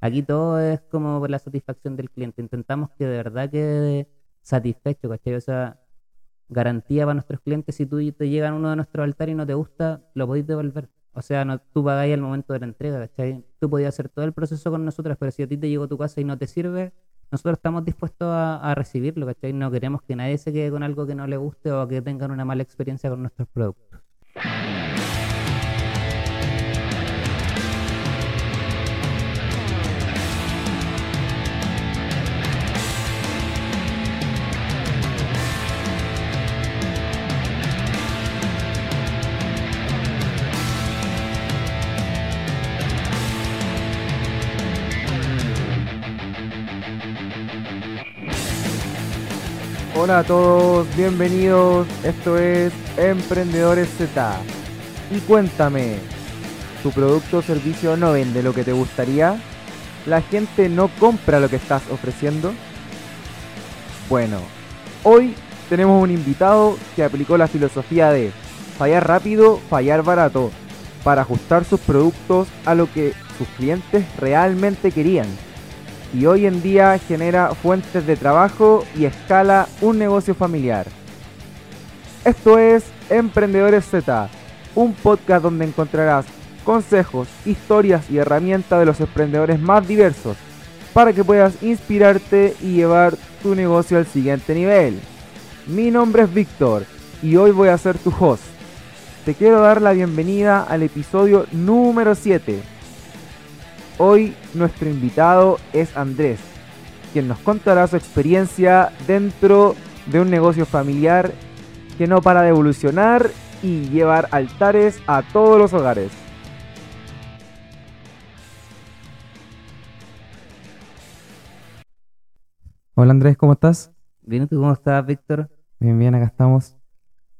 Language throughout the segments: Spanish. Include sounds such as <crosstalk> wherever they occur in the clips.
Aquí todo es como por la satisfacción del cliente. Intentamos que de verdad quede satisfecho, ¿cachai? O sea, garantía para nuestros clientes, si tú te llegan uno de nuestros altares y no te gusta, lo podéis devolver. O sea, no, tú pagáis al momento de la entrega, ¿cachai? Tú podías hacer todo el proceso con nosotros, pero si a ti te llegó a tu casa y no te sirve, nosotros estamos dispuestos a, a recibirlo, ¿cachai? No queremos que nadie se quede con algo que no le guste o que tengan una mala experiencia con nuestros productos. Hola a todos, bienvenidos. Esto es Emprendedores Z. Y cuéntame, ¿tu producto o servicio no vende lo que te gustaría? ¿La gente no compra lo que estás ofreciendo? Bueno, hoy tenemos un invitado que aplicó la filosofía de fallar rápido, fallar barato, para ajustar sus productos a lo que sus clientes realmente querían y hoy en día genera fuentes de trabajo y escala un negocio familiar. Esto es Emprendedores Z, un podcast donde encontrarás consejos, historias y herramientas de los emprendedores más diversos para que puedas inspirarte y llevar tu negocio al siguiente nivel. Mi nombre es Víctor y hoy voy a ser tu host. Te quiero dar la bienvenida al episodio número 7 Hoy nuestro invitado es Andrés, quien nos contará su experiencia dentro de un negocio familiar que no para de evolucionar y llevar altares a todos los hogares. Hola Andrés, ¿cómo estás? Bien, ¿tú cómo estás, Víctor? Bien, bien, acá estamos.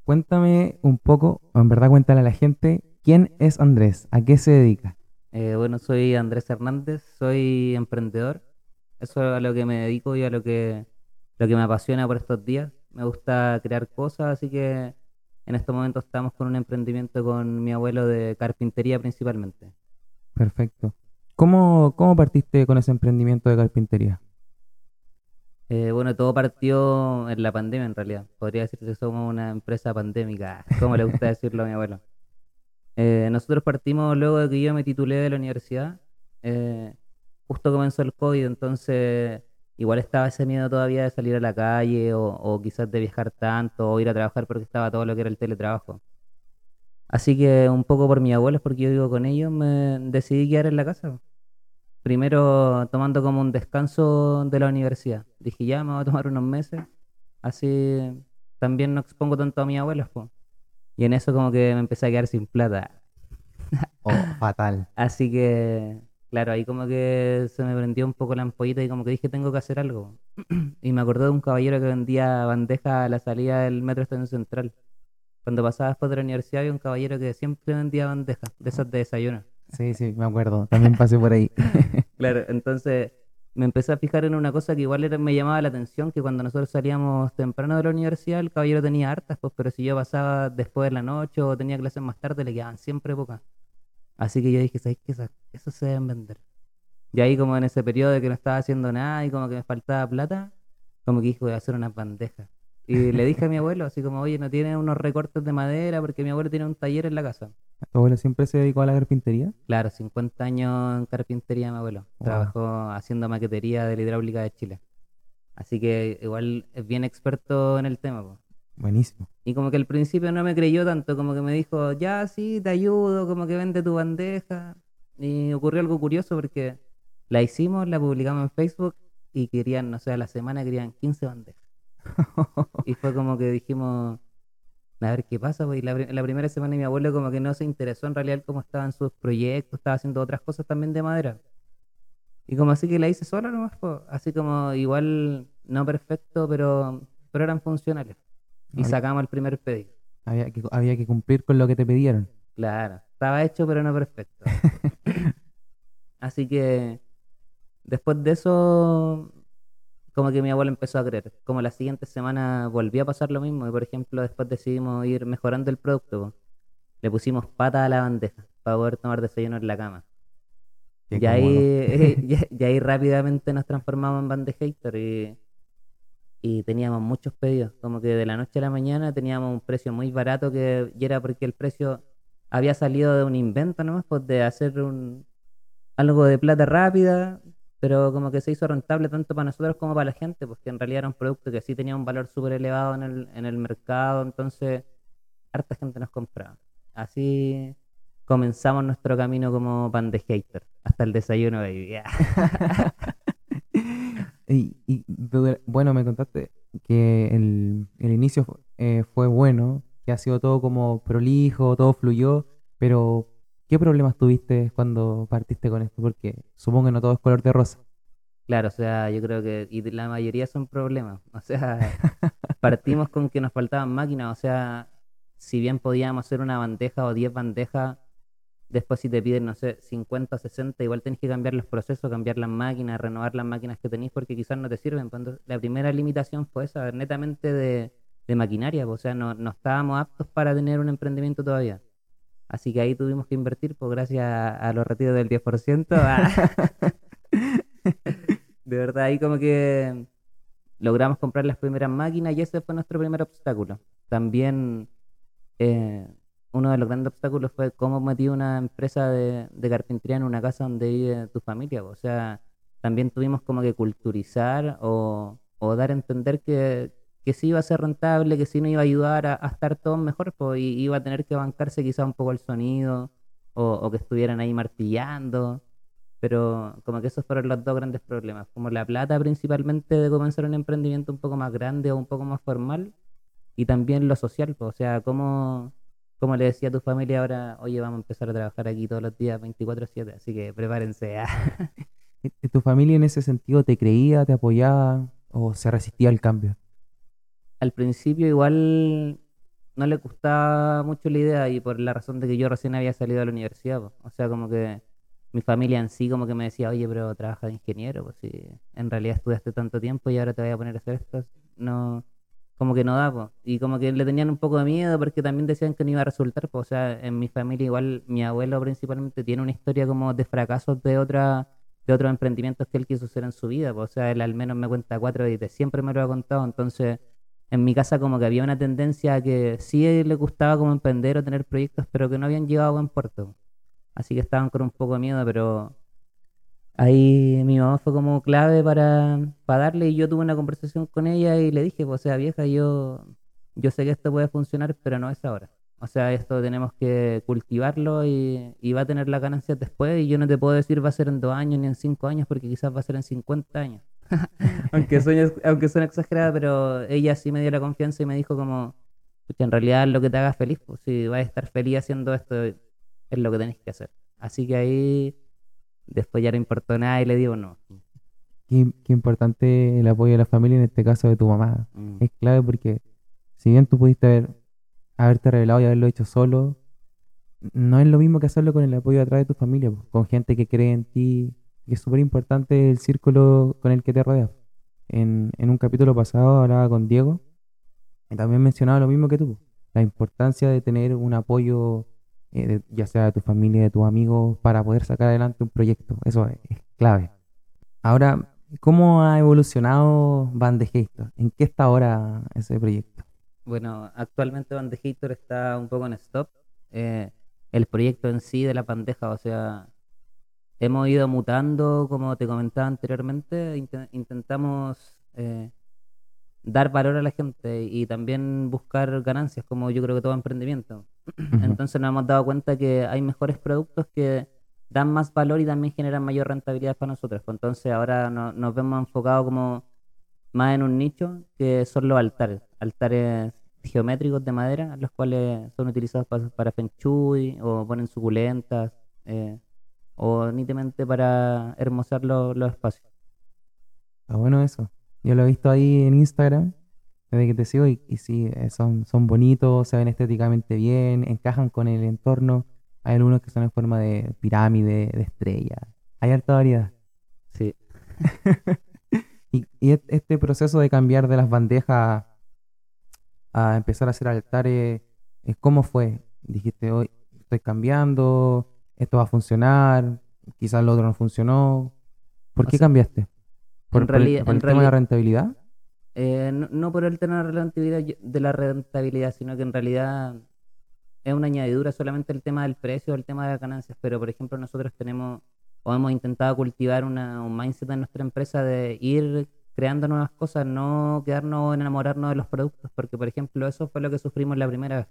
Cuéntame un poco, o en verdad cuéntale a la gente, ¿quién es Andrés? ¿A qué se dedica? Eh, bueno, soy Andrés Hernández, soy emprendedor. Eso es a lo que me dedico y a lo que, lo que me apasiona por estos días. Me gusta crear cosas, así que en estos momentos estamos con un emprendimiento con mi abuelo de carpintería principalmente. Perfecto. ¿Cómo, cómo partiste con ese emprendimiento de carpintería? Eh, bueno, todo partió en la pandemia en realidad. Podría decir que somos una empresa pandémica, <laughs> como le gusta decirlo a mi abuelo. Eh, nosotros partimos luego de que yo me titulé de la universidad. Eh, justo comenzó el COVID, entonces igual estaba ese miedo todavía de salir a la calle o, quizás de viajar tanto o ir a trabajar porque estaba todo lo que era el teletrabajo. Así que un poco por mis abuelos, porque yo vivo con ellos, me decidí quedar en la casa. Primero tomando como un descanso de la universidad. Dije, ya me voy a tomar unos meses, así también no expongo tanto a mis abuelos. Y en eso como que me empecé a quedar sin plata. <laughs> Oh, fatal. Así que, claro, ahí como que se me prendió un poco la ampollita y como que dije, tengo que hacer algo. <clears throat> y me acordé de un caballero que vendía bandejas a la salida del metro estación central. Cuando pasaba después de la universidad había un caballero que siempre vendía bandejas, de esas de desayuno. Sí, sí, me acuerdo. También pasé por ahí. <laughs> claro, entonces me empecé a fijar en una cosa que igual era, me llamaba la atención, que cuando nosotros salíamos temprano de la universidad, el caballero tenía hartas, pues, pero si yo pasaba después de la noche o tenía clases más tarde, le quedaban siempre pocas. Así que yo dije, ¿sabes qué? Eso se deben vender. Y ahí como en ese periodo de que no estaba haciendo nada y como que me faltaba plata, como que dije, voy a hacer unas bandejas. Y le dije a mi abuelo, así como, oye, ¿no tiene unos recortes de madera? Porque mi abuelo tiene un taller en la casa. ¿Tu abuelo siempre se dedicó a la carpintería? Claro, 50 años en carpintería mi abuelo. Trabajó haciendo maquetería de la hidráulica de Chile. Así que igual es bien experto en el tema. Buenísimo. Y como que al principio no me creyó tanto, como que me dijo, ya sí, te ayudo, como que vende tu bandeja. Y ocurrió algo curioso porque la hicimos, la publicamos en Facebook y querían, no sé, a la semana querían 15 bandejas. <laughs> y fue como que dijimos, a ver qué pasa, pues. la, la, primera semana mi abuelo como que no se interesó en realidad cómo estaban sus proyectos, estaba haciendo otras cosas también de madera. Y como así que la hice sola nomás, pues. así como igual no perfecto, pero, pero eran funcionales. Y sacamos el primer pedido. Había que, había que cumplir con lo que te pidieron. Claro, estaba hecho pero no perfecto. <laughs> así que después de eso como que mi abuelo empezó a creer. Como la siguiente semana volvió a pasar lo mismo y por ejemplo después decidimos ir mejorando el producto. Le pusimos pata a la bandeja para poder tomar desayuno en la cama. Qué Y ahí, <laughs> <laughs> y ahí rápidamente nos transformamos en band de hater y, y teníamos muchos pedidos. Como que de la noche a la mañana teníamos un precio muy barato que y era porque el precio había salido de un invento nomás, pues de hacer un algo de plata rápida, pero como que se hizo rentable tanto para nosotros como para la gente, porque en realidad era un producto que sí tenía un valor súper elevado en el, en el mercado, entonces harta gente nos compraba. Así comenzamos nuestro camino como band de hater, hasta el desayuno, baby. <laughs> Y, y du- bueno, me contaste que el, el inicio eh, fue bueno, que ha sido todo como prolijo, todo fluyó, pero ¿qué problemas tuviste cuando partiste con esto? Porque supongo que no todo es color de rosa. Claro, o sea, yo creo que y la mayoría son problemas. <laughs> O sea, partimos con que nos faltaban máquinas. O sea, si bien podíamos hacer una bandeja o 10 bandejas, después si te piden, no sé, 50 o 60, igual tenés que cambiar los procesos, cambiar las máquinas, renovar las máquinas que tenéis porque quizás no te sirven. Pues, la primera limitación fue esa, netamente de, maquinaria. pues, O sea, no estábamos aptos para tener un emprendimiento todavía. Así que ahí tuvimos que invertir, pues gracias a, a los retiros del 10%. ah. <laughs> De verdad, ahí como que logramos comprar las primeras máquinas y ese fue nuestro primer obstáculo. También eh, uno de los grandes obstáculos fue cómo metí una empresa de, de carpintería en una casa donde vive tu familia. po. O sea, también tuvimos como que culturizar o, o dar a entender que, que sí iba a ser rentable, que sí nos iba a ayudar a, a estar todos mejor, pues, y iba a tener que bancarse quizá un poco el sonido o, o que estuvieran ahí martillando. Pero como que esos fueron los dos grandes problemas, como la plata principalmente de comenzar un emprendimiento un poco más grande o un poco más formal, y también lo social, pues, o sea, cómo, cómo le decía a tu familia ahora, oye, vamos a empezar a trabajar aquí todos los días 24/7, así que prepárense. ah. <laughs> ¿Y- y ¿Tu familia en ese sentido te creía, te apoyaba o se resistía al cambio? Al principio igual no le gustaba mucho la idea y por la razón de que yo recién había salido de la universidad. O sea, como que mi familia en sí como que me decía, oye, pero trabaja de ingeniero, pues si en realidad estudiaste tanto tiempo y ahora te voy a poner a hacer esto, no, como que no da, pues. Y como que le tenían un poco de miedo porque también decían que no iba a resultar, pues. O sea, en mi familia igual mi abuelo principalmente tiene una historia como de fracasos de otra, de otros emprendimientos que él quiso hacer en su vida, pues. O sea, él al menos me cuenta cuatro y siempre me lo ha contado, entonces en mi casa como que había una tendencia a que sí le gustaba como emprender o tener proyectos, pero que no habían llegado a buen puerto. Así que estaban con un poco de miedo, pero ahí mi mamá fue como clave para, para darle y yo tuve una conversación con ella y le dije, pues, o sea, vieja, yo, yo sé que esto puede funcionar, pero no es ahora. O sea, esto tenemos que cultivarlo y, y va a tener las ganancias después y yo no te puedo decir va a ser en dos años ni en cinco años porque quizás va a ser en 50 años. <laughs> aunque suene, aunque suene exagerada, pero ella sí me dio la confianza y me dijo como, "Pucha, en realidad lo que te haga feliz, pues si vas a estar feliz haciendo esto, es lo que tenés que hacer. Así que ahí después ya no importó nada y le digo no. Qué, qué importante el apoyo de la familia, en este caso de tu mamá. Mm, Es clave porque si bien tú pudiste haber, haberte revelado y haberlo hecho solo, no es lo mismo que hacerlo con el apoyo atrás de tu familia, pues, con gente que cree en ti. Y es súper importante el círculo con el que te rodeas. En, en un capítulo pasado hablaba con Diego y también mencionaba lo mismo que tú, la importancia de tener un apoyo, eh, de- ya sea de tu familia, de tus amigos, para poder sacar adelante un proyecto. Eso es, clave. Ahora, ¿cómo ha evolucionado Band de Hater? ¿En qué está ahora ese proyecto? Bueno, actualmente Bandejator está un poco en stop. Eh, el proyecto en sí de la bandeja, o sea, hemos ido mutando, como te comentaba anteriormente, inte- intentamos eh, dar valor a la gente y también buscar ganancias, como yo creo que todo emprendimiento. Entonces nos hemos dado cuenta que hay mejores productos que dan más valor y también generan mayor rentabilidad para nosotros. Entonces ahora no- nos vemos enfocados como más en un nicho que son los altares, altares geométricos de madera, los cuales son utilizados pa- para feng shui o ponen suculentas eh, o nítidamente para hermosar lo- los espacios. Está bueno eso. Yo lo he visto ahí en Instagram, desde que te sigo, y, y sí, eh, son, son bonitos, se ven estéticamente bien, encajan con el entorno. Hay algunos que son en forma de pirámide, de estrella. Hay harta variedad. Sí. <laughs> Y, y este proceso de cambiar de las bandejas a empezar a hacer altares, eh, ¿cómo fue? Dijiste, hoy estoy cambiando, esto va a funcionar. quizás lo otro no funcionó. ¿Por O qué sea, cambiaste? ¿Por, en por el- realidad- por el en tema de la rentabilidad? Eh, no, no por el tema de la rentabilidad, yo- de la rentabilidad, sino que en realidad es una añadidura solamente el tema del precio, el tema de las ganancias. Pero, por ejemplo, nosotros tenemos o hemos intentado cultivar una, un mindset en nuestra empresa de ir creando nuevas cosas, no quedarnos en enamorarnos de los productos, porque, por ejemplo, eso fue lo que sufrimos la primera vez.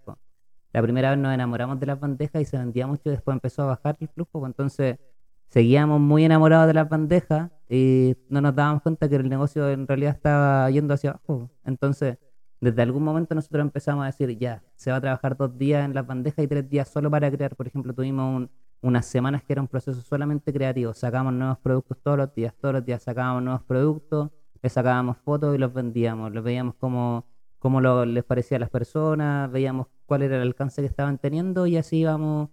La primera vez nos enamoramos de las bandejas y se vendía mucho después empezó a bajar el flujo, pues, entonces seguíamos muy enamorados de las bandejas y no nos dábamos cuenta que el negocio en realidad estaba yendo hacia abajo. Entonces, desde algún momento nosotros empezamos a decir, ya, se va a trabajar dos días en las bandejas y tres días solo para crear. Por ejemplo, tuvimos un- unas semanas que era un proceso solamente creativo. Sacábamos nuevos productos todos los días, todos los días sacábamos nuevos productos, le sacábamos fotos y los vendíamos. Los veíamos cómo, cómo lo- les parecía a las personas, veíamos cuál era el alcance que estaban teniendo y así íbamos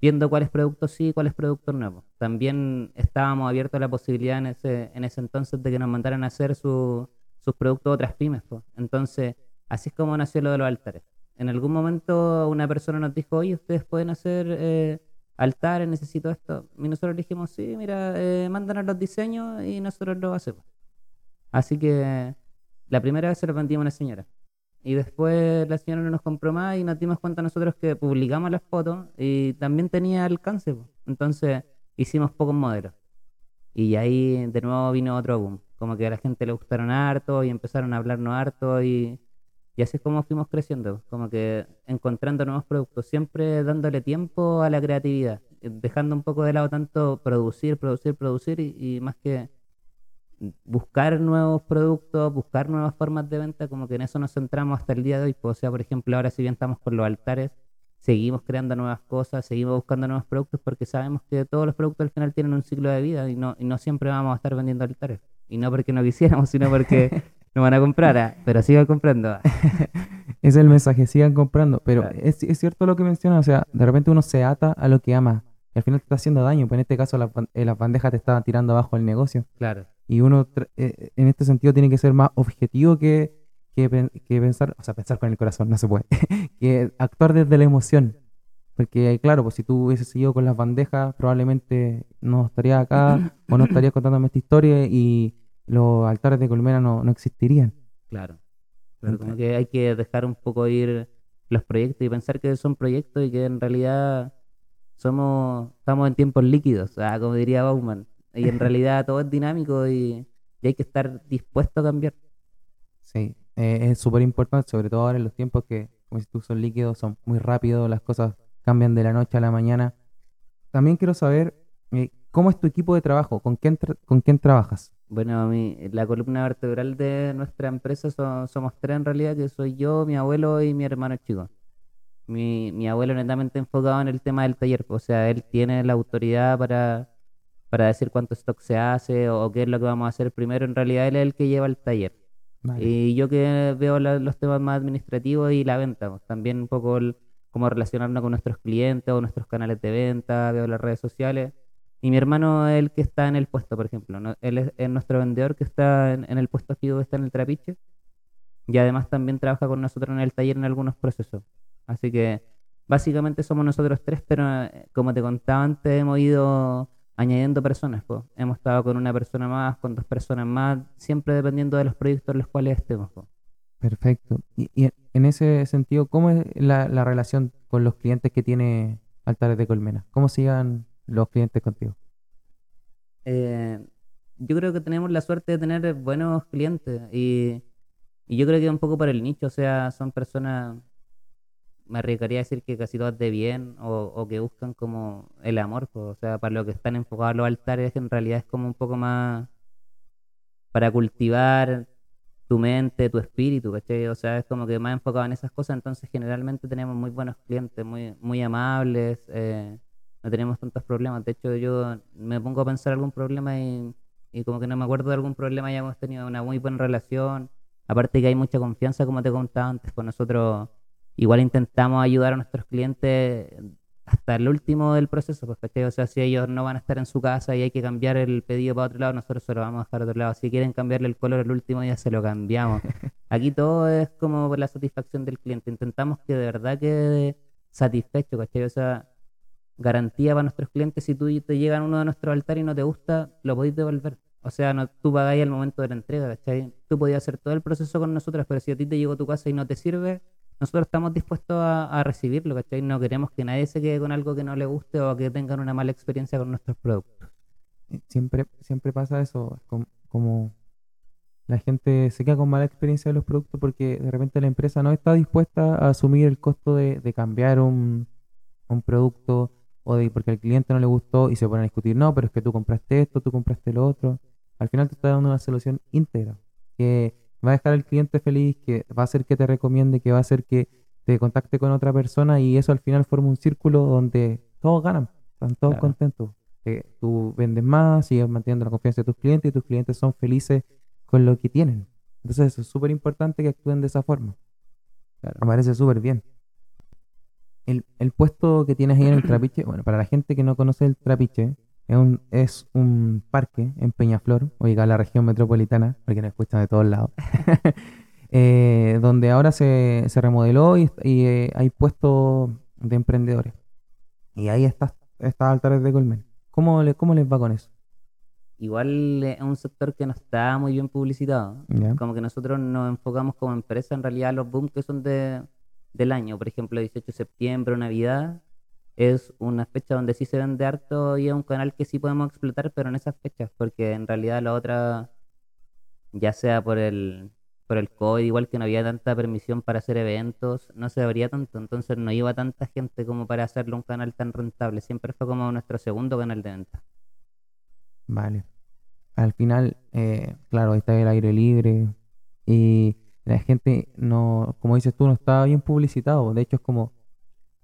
viendo cuáles productos sí, cuáles productos no. También estábamos abiertos a la posibilidad en ese, en ese entonces de que nos mandaran a hacer su- sus productos otras pymes. Entonces, así es como nació lo de los altares. En algún momento una persona nos dijo, oye, ustedes pueden hacer eh, altares, necesito esto. Y nosotros dijimos, sí, mira, eh, mándanos los diseños y nosotros lo hacemos. Así que la primera vez se lo vendimos a una señora. Y después la señora no nos compró más y nos dimos cuenta nosotros que publicamos las fotos y también tenía alcance. po. Entonces hicimos pocos modelos. Y ahí de nuevo vino otro boom. Como que a la gente le gustaron harto y empezaron a hablarnos harto y, y así es como fuimos creciendo. Como que encontrando nuevos productos, siempre dándole tiempo a la creatividad. Dejando un poco de lado tanto producir, producir, producir y, y más que buscar nuevos productos, buscar nuevas formas de venta, como que en eso nos centramos hasta el día de hoy. pues, O sea, por ejemplo, ahora si bien estamos con los altares, seguimos creando nuevas cosas, seguimos buscando nuevos productos porque sabemos que todos los productos al final tienen un ciclo de vida y no, y no siempre vamos a estar vendiendo altares. Y no porque no quisiéramos, sino porque <laughs> no van a comprar, ah, pero sigan comprando. Ese <laughs> es el mensaje, sigan comprando. Pero Claro. es, es cierto lo que menciona, o sea, de repente uno se ata a lo que ama. Y al final te está haciendo daño, pues en este caso las eh, las bandejas te estaban tirando abajo el negocio. Claro, Y uno tra- eh, en este sentido tiene que ser más objetivo que, que, pen- que pensar, o sea, pensar con el corazón, no se puede, <laughs> que actuar desde la emoción. Porque claro, pues si tú hubieses seguido con las bandejas, probablemente no estaría acá <coughs> o no estarías contándome esta historia y los altares de colmena no, no existirían. claro. Pero como que hay que dejar un poco ir los proyectos y pensar que son proyectos y que en realidad somos, estamos en tiempos líquidos, ah, como diría Bauman. Y en <laughs> realidad todo es dinámico y, y hay que estar dispuesto a cambiar. Sí, eh, es súper importante, sobre todo ahora en los tiempos que, como si tú son líquidos, son muy rápidos, las cosas cambian de la noche a la mañana. También quiero saber eh, cómo es tu equipo de trabajo, con quién, tra- con quién trabajas. Bueno, mi, la columna vertebral de nuestra empresa so- somos tres en realidad, que soy yo, mi abuelo y mi hermano chico. Mi, mi abuelo netamente enfocado en el tema del taller, o sea, él tiene la autoridad para, para decir cuánto stock se hace o, qué es lo que vamos a hacer primero. En realidad él es el que lleva el taller. Vale. Y yo que veo la- los temas más administrativos y la venta, pues, también un poco el- cómo relacionarnos con nuestros clientes o nuestros canales de venta, veo las redes sociales. Y mi hermano es el que está en el puesto, por ejemplo. ¿no? Él es, es nuestro vendedor que está en, en el puesto fijo que está en el trapiche. Y además también trabaja con nosotros en el taller en algunos procesos. Así que básicamente somos nosotros tres, pero eh, como te contaba antes, hemos ido añadiendo personas. po. Hemos estado con una persona más, con dos personas más, siempre dependiendo de los proyectos en los cuales estemos. po. Perfecto. Y, y en- ese sentido, ¿cómo es la, la relación con los clientes que tiene Altares de Colmena? ¿Cómo llevan los clientes contigo? Eh, yo creo que tenemos la suerte de tener buenos clientes y, y yo creo que un poco por el nicho, o sea, son personas, me arriesgaría a decir que casi todas de bien o, que buscan como el amor, o sea, para lo que están enfocados los altares en realidad es como un poco más para cultivar tu mente, tu espíritu, ¿cachai? O sea, es como que más enfocado en esas cosas, entonces generalmente tenemos muy buenos clientes, muy, muy amables, eh, no tenemos tantos problemas. De hecho, yo me pongo a pensar algún problema y, y como que no me acuerdo de algún problema, ya hemos tenido una muy buena relación. Aparte que hay mucha confianza, como te contaba antes, con nosotros igual intentamos ayudar a nuestros clientes hasta el último del proceso, ¿cachai? O sea, si ellos no van a estar en su casa y hay que cambiar el pedido para otro lado, nosotros se lo vamos a dejar a otro lado. Si quieren cambiarle el color el último día, se lo cambiamos. <laughs> Aquí todo es como por la satisfacción del cliente. Intentamos que de verdad quede satisfecho, ¿cachai? O sea, garantía para nuestros clientes. Si tú te llegan uno de nuestros altares y no te gusta, lo podéis devolver. O sea, no, tú pagáis al momento de la entrega, ¿cachai? Tú podías hacer todo el proceso con nosotros, pero si a ti te llegó a tu casa y no te sirve, nosotros estamos dispuestos a, recibirlo, ¿cachai? No queremos que nadie se quede con algo que no le guste o que tengan una mala experiencia con nuestros productos. Siempre, siempre pasa eso, como, la gente se queda con mala experiencia de los productos porque de repente la empresa no está dispuesta a asumir el costo de, cambiar un, un producto o de porque al cliente no le gustó y se ponen a discutir, no, pero es que tú compraste esto, tú compraste lo otro al final te está dando una solución íntegra que va a dejar al cliente feliz, que va a hacer que te recomiende, que va a hacer que te contacte con otra persona y eso al final forma un círculo donde todos ganan, están todos contentos. tú vendes más, sigues manteniendo la confianza de tus clientes y tus clientes son felices con lo que tienen. Entonces eso es súper importante que actúen de esa forma. Me parece súper bien. El, el, puesto que tienes ahí en el <clears throat> trapiche, bueno, para la gente que no conoce el trapiche, es un, es un parque en Peñaflor, ubicado en la región metropolitana, porque nos escuchan de todos lados, <laughs> eh, donde ahora se, se remodeló y, eh, hay puestos de emprendedores. Y ahí está estas altares de Colmen. ¿Cómo, le, ¿Cómo les va con eso? Igual es un sector que no está muy bien publicitado. Como que nosotros nos enfocamos como empresa en realidad los booms que son de, del año. Por ejemplo, 18 de septiembre, Navidad es una fecha donde sí se vende harto y es un canal que sí podemos explotar, pero en esas fechas, porque en realidad la otra, ya sea por el, por el COVID, igual que no había tanta permisión para hacer eventos, no se abría tanto, entonces no iba tanta gente como para hacerlo un canal tan rentable, siempre fue como nuestro segundo canal de venta. Vale. Al final, eh, claro, ahí está el aire libre y la gente no, como dices tú, no está bien publicitado, de hecho es como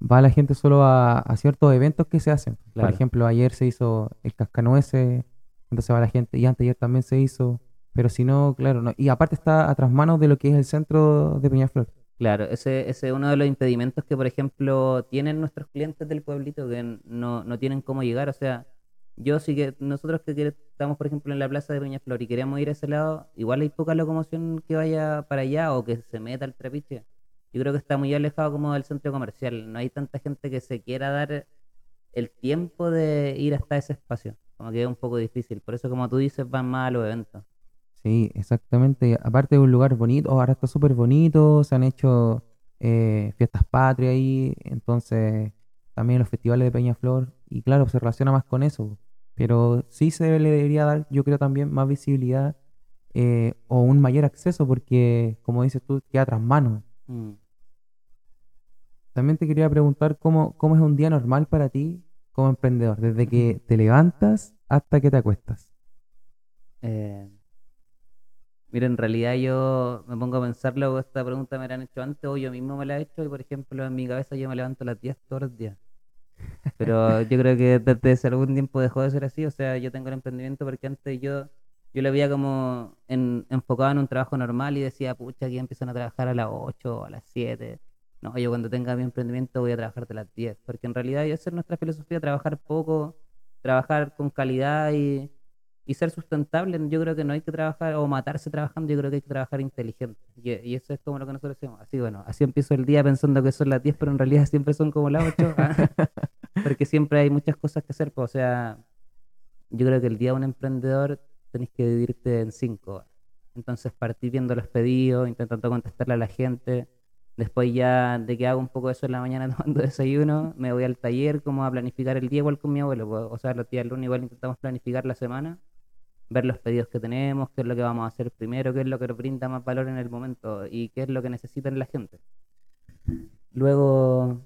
va la gente solo a, ciertos eventos que se hacen. Por ejemplo, ayer se hizo el cascanueces, entonces va la gente, y antes ayer también se hizo, pero si no, claro, no. y aparte está a manos de lo que es el centro de Peñaflor. Claro, ese, ese es uno de los impedimentos que, por ejemplo, tienen nuestros clientes del pueblito que no, no tienen cómo llegar. O sea, yo sí que nosotros que estamos, por ejemplo, en la plaza de Peñaflor y queremos ir a ese lado, igual hay poca locomoción que vaya para allá o que se meta al trapiche yo creo que está muy alejado como del centro comercial. No hay tanta gente que se quiera dar el tiempo de ir hasta ese espacio. Como que es un poco difícil. Por eso, como tú dices, van más a los eventos. Sí, exactamente. Aparte de un lugar bonito, ahora está súper bonito, se han hecho eh, fiestas patrias ahí, entonces también los festivales de Peñaflor, y claro, se relaciona más con eso. Pero sí se le debería dar, yo creo también, más visibilidad eh, o un mayor acceso, porque como dices tú, queda tras manos. Mm. También te quería preguntar cómo, cómo es un día normal para ti como emprendedor, desde que te levantas hasta que te acuestas. Eh, mira, en realidad yo me pongo a pensarlo, esta pregunta me la han hecho antes o yo mismo me la he hecho y por ejemplo en mi cabeza yo me levanto a las 10 todos los días. Pero <laughs> yo creo que desde hace algún tiempo dejó de ser así, o sea, yo tengo el emprendimiento porque antes yo yo lo veía como enfocado en un trabajo normal y decía, pucha, aquí empiezan a trabajar a las 8 o a las 7. No, yo cuando tenga mi emprendimiento voy a trabajar de las 10, porque en realidad esa es nuestra filosofía, trabajar poco, trabajar con calidad y, ser sustentable. Yo creo que no hay que trabajar o matarse trabajando, yo creo que hay que trabajar inteligente. Y, eso es como lo que nosotros hacemos. Así, bueno, así empiezo el día pensando que son las 10, pero en realidad <laughs> siempre son como las 8, ¿ah? <laughs> porque siempre hay muchas cosas que hacer. Pues, o sea, yo creo que el día de un emprendedor tenés que dividirte en cinco. Entonces partí viendo los pedidos, intentando contestarle a la gente. Después ya de que hago un poco de eso en la mañana <laughs> tomando desayuno, me voy al taller como a planificar el día igual con mi abuelo. Pues, o sea, los días lunes igual intentamos planificar la semana, ver los pedidos que tenemos, qué es lo que vamos a hacer primero, qué es lo que nos brinda más valor en el momento y qué es lo que necesitan la gente. Luego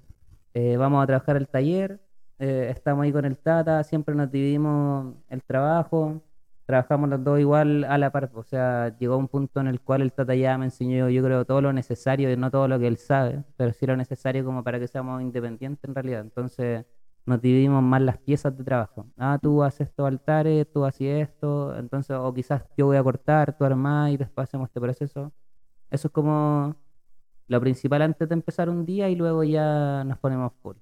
eh, vamos a trabajar el taller, eh, estamos ahí con el Tata, siempre nos dividimos el trabajo, trabajamos los dos igual a la par. O sea, llegó un punto en el cual el Tata ya me enseñó, yo creo, todo lo necesario, y no todo lo que él sabe, pero sí lo necesario como para que seamos independientes en realidad. Entonces nos dividimos más las piezas de trabajo. Ah, tú haces estos altares, tú haces esto, entonces, o quizás yo voy a cortar, tú armás y después hacemos este proceso. Eso es como lo principal antes de empezar un día y luego ya nos ponemos full.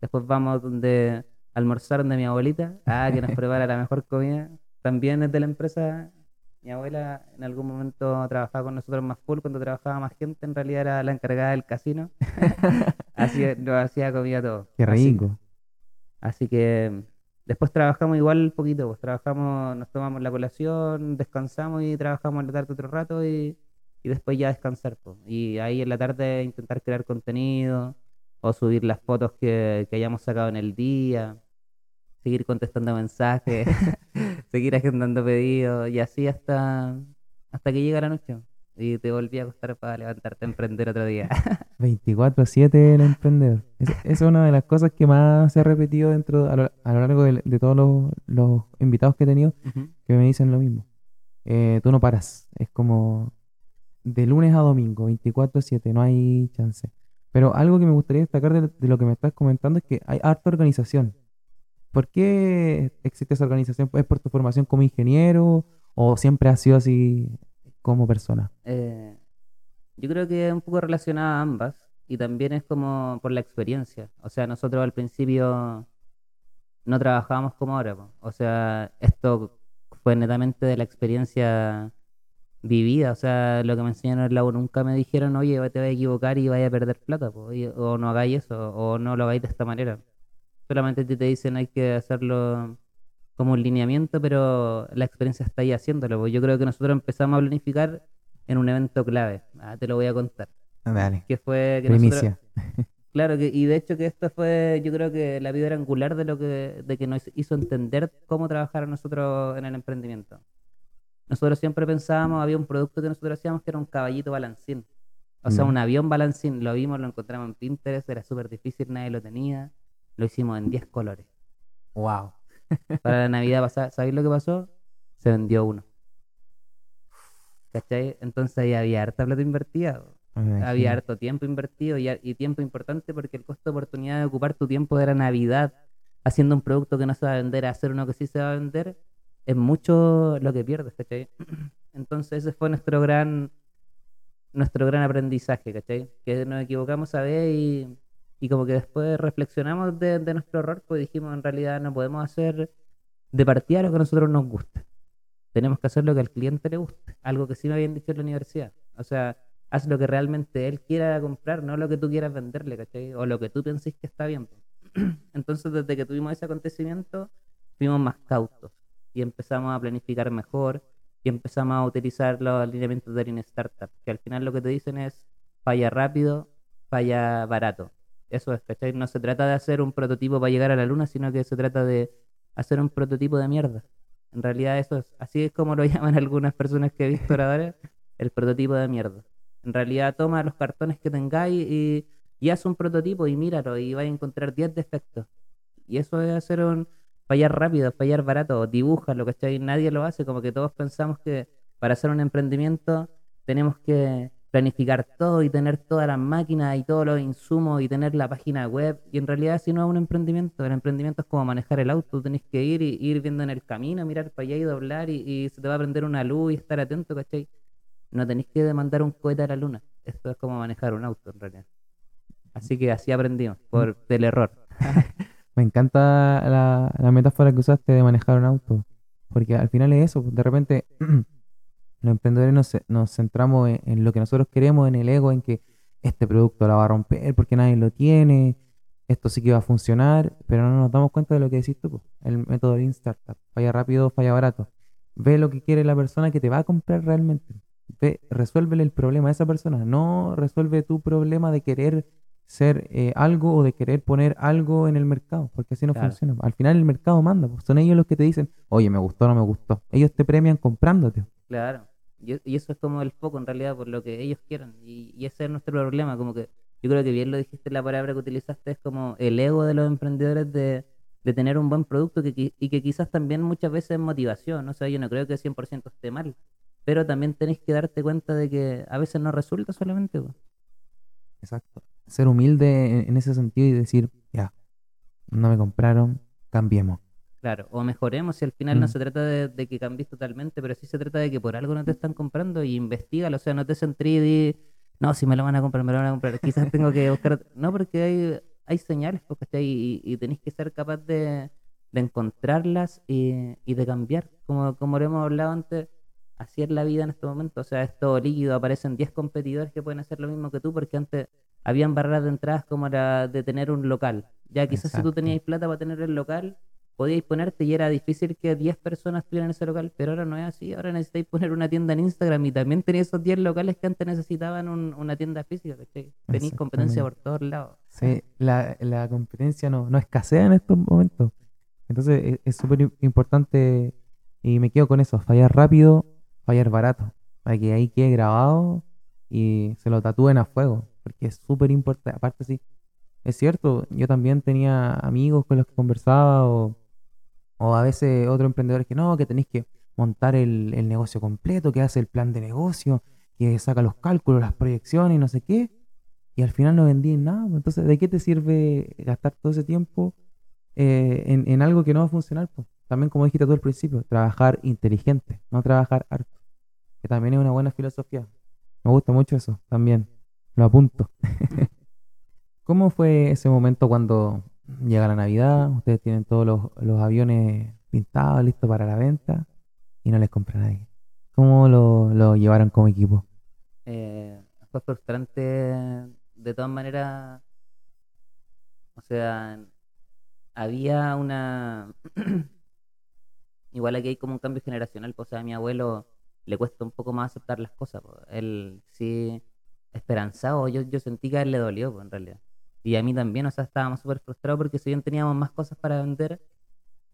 Después vamos donde almorzar donde mi abuelita, ah, que nos <laughs> prepara la mejor comida también es de la empresa. Mi abuela en algún momento trabajaba con nosotros más full, cuando trabajaba más gente, en realidad era la encargada del casino. <laughs> así nos hacía comida todo. Qué rico. Así que después trabajamos igual poquito, pues trabajamos, nos tomamos la colación, descansamos y trabajamos en la tarde otro rato y, y después ya descansar. Pues. Y ahí en la tarde intentar crear contenido o subir las fotos que, que hayamos sacado en el día, seguir contestando mensajes, <laughs> <laughs> seguir agendando pedidos y así hasta, hasta que llega la noche. Y te volví a acostar para levantarte a emprender otro día. <laughs> 24-7 el emprendedor. Esa es una de las cosas que más se ha repetido dentro a lo, a lo largo de, de todos los, los invitados que he tenido que me dicen lo mismo. Eh, tú no paras. Es como de lunes a domingo, 24-7, no hay chance. Pero algo que me gustaría destacar de, de lo que me estás comentando es que hay harta organización. ¿Por qué existe esa organización? ¿Es por tu formación como ingeniero o siempre has sido así como persona? Eh, yo creo que es un poco relacionada a ambas y también es como por la experiencia. O sea, nosotros al principio no trabajábamos como ahora. O sea, esto fue netamente de la experiencia vivida. O sea, lo que me enseñaron en la U nunca me dijeron, oye, te vas a equivocar y vaya a perder plata, o no hagáis eso, o no lo hagáis de esta manera. Solamente te dicen hay que hacerlo como un lineamiento, pero la experiencia está ahí haciéndolo. po. Yo creo que nosotros empezamos a planificar en un evento clave. Ah, te lo voy a contar. Dale. Que fue que nosotros- Primicia. Claro, que, y de hecho que esto fue, yo creo que la piedra angular de lo que, de que nos hizo entender cómo trabajar a nosotros en el emprendimiento. Nosotros siempre pensábamos, había un producto que nosotros hacíamos que era un caballito balancín. O sea, Ya. un avión balancín. Lo vimos, lo encontramos en Pinterest, era súper difícil, nadie lo tenía. Lo hicimos en 10 colores. Wow. Para la <laughs> Navidad pasada, ¿sabéis lo que pasó? Se vendió uno. ¿Cachai? Entonces ahí había harta plata invertida. Había harto tiempo invertido y, y tiempo importante porque el costo de oportunidad de ocupar tu tiempo de la Navidad haciendo un producto que no se va a vender a hacer uno que sí se va a vender es mucho lo que pierdes, ¿cachai? <clears throat> Entonces ese fue nuestro gran nuestro gran aprendizaje, ¿cachai? Que nos equivocamos a ver y, y como que después reflexionamos de, nuestro error, pues dijimos en realidad no podemos hacer de partida lo que a nosotros nos gusta. Tenemos que hacer lo que al cliente le guste, algo que sí me habían dicho en la universidad. O sea, haz lo que realmente él quiera comprar, no lo que tú quieras venderle, ¿cachai? O lo que tú penséis que está bien. <clears throat> Entonces, desde que tuvimos ese acontecimiento, fuimos más cautos y empezamos a planificar mejor y empezamos a utilizar los alineamientos de Lean Startup, que al final lo que te dicen es falla rápido, falla barato. Eso es, ¿cachai? No se trata de hacer un prototipo para llegar a la luna, sino que se trata de hacer un prototipo de mierda. En realidad eso es, así es como lo <laughs> llaman algunas personas que he visto oradores, el prototipo de mierda. En realidad toma los cartones que tengáis y, haz un prototipo y míralo y vais a encontrar 10 defectos. Y eso es hacer un fallar rápido, fallar barato, dibújalo, ¿cachai? Nadie lo hace, como que todos pensamos que para hacer un emprendimiento tenemos que planificar todo y tener todas las máquinas y todos los insumos y tener la página web. Y en realidad si no es un emprendimiento, el emprendimiento es como manejar el auto, tenés que ir y ir viendo en el camino, mirar para allá y doblar y, y se te va a prender una luz y estar atento, ¿cachai? No tenéis que demandar un cohete a la luna. Esto es como manejar un auto en realidad. Así que así aprendimos, por del error. <laughs> Me encanta la, la metáfora que usaste de manejar un auto, porque al final es eso, de repente <clears throat> los emprendedores nos, nos centramos en, en lo que nosotros queremos, en el ego, en que este producto la va a romper porque nadie lo tiene, esto sí que va a funcionar, pero no nos damos cuenta de lo que decís tú, po, el método Lean Startup, falla rápido, falla barato. Ve lo que quiere la persona que te va a comprar realmente. Ve, resuélvele el problema a esa persona, no resuelve tu problema de querer ser eh, algo o de querer poner algo en el mercado, porque así no Claro. funciona. Al final el mercado manda, pues, son ellos los que te dicen, oye, me gustó o no me gustó. Ellos te premian comprándote. Claro. Y, y eso es como el foco en realidad por lo que ellos quieran. Y, ese es nuestro problema. Como que yo creo que bien lo dijiste, la palabra que utilizaste es como el ego de los emprendedores de, de tener un buen producto que, y que quizás también muchas veces es motivación. O sea, yo no creo que 100% esté mal. Pero también tenéis que darte cuenta de que a veces no resulta solamente. Exacto. Ser humilde en ese sentido y decir, ya, no me compraron, cambiemos. Claro, o mejoremos si al final no Mm. se trata de, de que cambies totalmente, pero sí se trata de que por algo no te están comprando y investigalo, o sea, no te centrí y no, si me lo van a comprar, me lo van a comprar, quizás tengo que buscar, ot-". no, porque hay, hay señales, porque y, y tenéis que ser capaz de, de encontrarlas y, y de cambiar, como, como lo hemos hablado antes, así es la vida en este momento, o sea, es todo líquido, aparecen 10 competidores que pueden hacer lo mismo que tú, porque antes habían barreras de entradas como la de tener un local, Ya quizás si tú tenías plata para tener el local, podíais ponerte y era difícil que 10 personas estuvieran en ese local, pero ahora no es así. Ahora necesitáis poner una tienda en Instagram y también tenéis esos 10 locales que antes necesitaban un- una tienda física. Tenéis competencia por todos lados. Sí, la, la competencia no, no escasea en estos momentos. Entonces e- es súper im- importante y me quedo con eso, fallar rápido, fallar barato, para que ahí quede grabado y se lo tatúen a fuego, porque es súper importante. Aparte sí, es cierto, yo también tenía amigos con los que conversaba o, o a veces otros emprendedores que no, que tenéis que montar el, el negocio completo, que hace el plan de negocio, que saca los cálculos, las proyecciones y no sé qué y al final no vendí nada. pues, Entonces, ¿de qué te sirve gastar todo ese tiempo eh, en, en algo que no va a funcionar? pues? También, como dijiste tú al principio, trabajar inteligente, no trabajar harto, que también es una buena filosofía. Me gusta mucho eso, también. Lo apunto. <laughs> ¿Cómo fue ese momento cuando llega la Navidad? Ustedes tienen todos los, los aviones pintados, listos para la venta, y no les compra nadie. ¿Cómo lo, lo llevaron como equipo? Eh, fue frustrante de todas maneras. O sea, había una. <clears throat> Igual aquí hay como un cambio generacional. pues, O sea, a mi abuelo le cuesta un poco más aceptar las cosas. pues. Él sí, esperanzado. Yo, yo sentí que a él le dolió, pues, en realidad. Y a mí también, o sea, estábamos súper frustrados porque si bien teníamos más cosas para vender,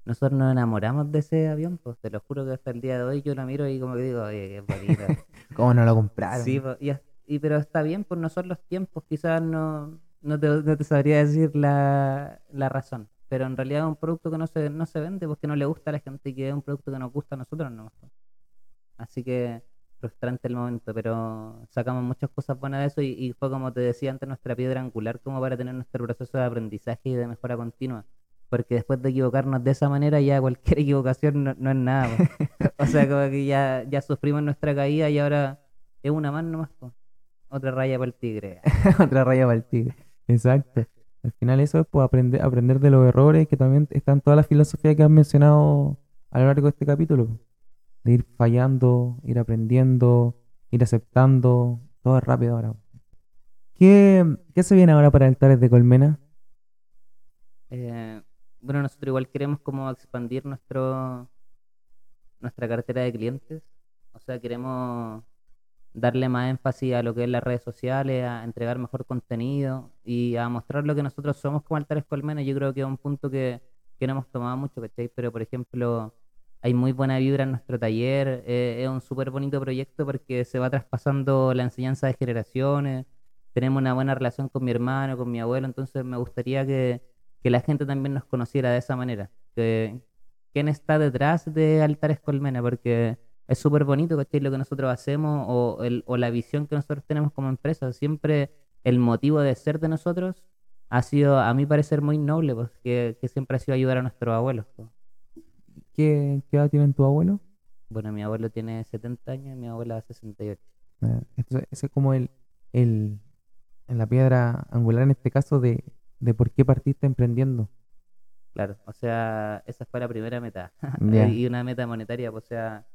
nosotros nos enamoramos de ese avión. Pues te lo juro que hasta el día de hoy yo lo miro y como que digo, oye, qué bonito. <laughs> ¿Cómo no lo compraron? Sí, y, y- pero está bien, pues no son los tiempos, quizás no, no, te, no te sabría decir la, la razón, pero en realidad es un producto que no se, no se vende porque no le gusta a la gente y que es un producto que nos gusta a nosotros no. Así que frustrante el momento, pero sacamos muchas cosas buenas de eso y, fue como te decía antes nuestra piedra angular como para tener nuestro proceso de aprendizaje y de mejora continua. Porque después de equivocarnos de esa manera, ya cualquier <laughs> equivocación no, no es nada. O sea, como que ya, ya sufrimos nuestra caída y ahora es una más nomás. po. Otra raya para el tigre. <laughs> Otra raya para el tigre. Exacto. Al final eso es pues, aprender, aprender de los errores que también están todas las filosofías que has mencionado a lo largo de este capítulo. De ir fallando, ir aprendiendo, ir aceptando. Todo es rápido ahora. ¿Qué, qué se viene ahora para Altares de Colmena? Eh, bueno, nosotros igual queremos como expandir nuestro nuestra cartera de clientes. O sea, queremos darle más énfasis a lo que es las redes sociales, a entregar mejor contenido y a mostrar lo que nosotros somos como Altares Colmena. Yo creo que es un punto que, que no hemos tomado mucho, ¿cachai? Pero, por ejemplo, hay muy buena vibra en nuestro taller. eh, es un súper bonito proyecto porque se va traspasando la enseñanza de generaciones. Tenemos una buena relación con mi hermano, con mi abuelo, entonces me gustaría que, que la gente también nos conociera de esa manera. Que, quién está detrás de Altares Colmena, porque es súper bonito, ¿cachai? Lo que nosotros hacemos o, la visión que nosotros tenemos como empresa. Siempre el motivo de ser de nosotros ha sido, a mi parecer, muy noble, pues, que, que siempre ha sido ayudar a nuestros abuelos. pues. ¿Qué, qué edad tiene tu abuelo? Bueno, mi abuelo tiene 70 años y mi abuela 68. Eh, Entonces, ese es como el, el, la piedra angular en este caso de, de por qué partiste emprendiendo. Claro, o sea, esa fue la primera meta. <laughs> Y una meta monetaria, pues, o sea,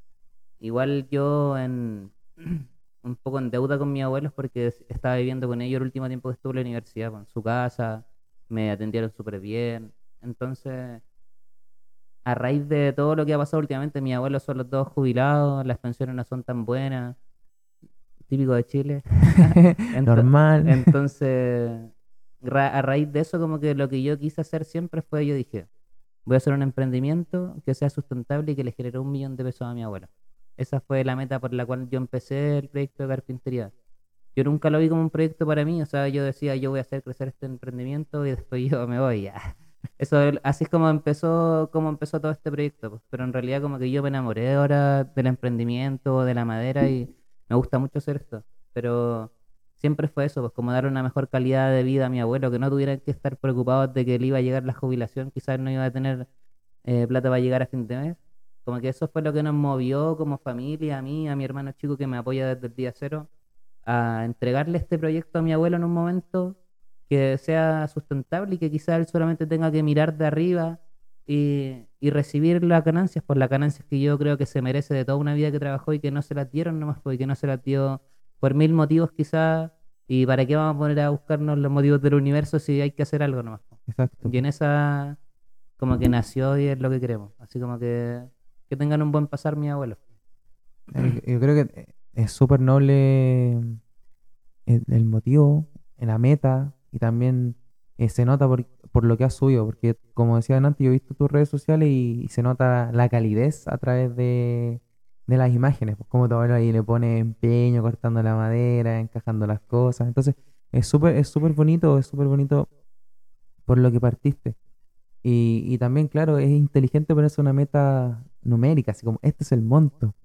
igual yo en <clears throat> un poco en deuda con mis abuelos porque es- estaba viviendo con ellos el último tiempo que estuve en la universidad, pues, en su casa, me atendieron súper bien. Entonces, a raíz de todo lo que ha pasado últimamente, mis abuelos son los dos jubilados, las pensiones no son tan buenas, típico de Chile. <laughs> Ento- Normal. Entonces, ra- a raíz de eso, como que lo que yo quise hacer siempre fue, yo dije, voy a hacer un emprendimiento que sea sustentable y que le genere un millón de pesos a mi abuelo. Esa fue la meta por la cual yo empecé el proyecto de carpintería. Yo nunca lo vi como un proyecto para mí, o sea, yo decía, yo voy a hacer crecer este emprendimiento y después <laughs> yo me voy ya. Eso, así es como empezó, como empezó todo este proyecto, pues. Pero en realidad como que yo me enamoré ahora del emprendimiento, de la madera y me gusta mucho hacer esto. Pero siempre fue eso, pues como dar una mejor calidad de vida a mi abuelo, que no tuvieran que estar preocupados de que le iba a llegar la jubilación, quizás no iba a tener eh, plata para llegar a fin de mes. Como que eso fue lo que nos movió como familia, a mí, a mi hermano chico que me apoya desde el día cero, a entregarle este proyecto a mi abuelo en un momento que sea sustentable y que quizás él solamente tenga que mirar de arriba y, y recibir las ganancias, por las ganancias que yo creo que se merece de toda una vida que trabajó y que no se las dieron nomás, porque no se las dio por mil motivos quizás, y para qué vamos a poner a buscarnos los motivos del universo si hay que hacer algo nomás. po? exacto. Y en esa, como que nació y es lo que queremos. Así como que, que tengan un buen pasar mi abuelo. Eh, Yo creo que es súper noble el, el motivo, la meta y también eh, se nota por, por lo que has subido, porque como decía antes, yo he visto tus redes sociales y, se nota la calidez a través de, de las imágenes, pues como tu abuelo ahí le pone empeño cortando la madera, encajando las cosas, entonces es súper es súper bonito, es súper bonito por lo que partiste. Y, y también, claro, es inteligente ponerse una meta numérica, así como este es el monto.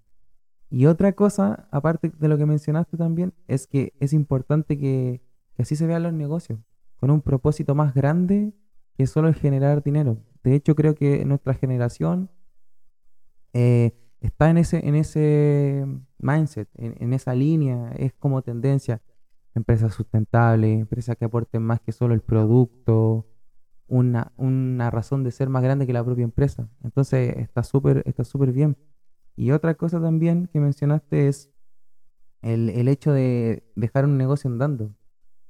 Y otra cosa, aparte de lo que mencionaste también, es que es importante que, que así se vean los negocios, con un propósito más grande que solo el generar dinero. De hecho, creo que nuestra generación eh, está en ese, en ese mindset, en, esa línea, es como tendencia. Empresas sustentables, empresas que aporten más que solo el producto, una, una razón de ser más grande que la propia empresa. Entonces está súper está súper bien. Y otra cosa también que mencionaste es el, el hecho de dejar un negocio andando,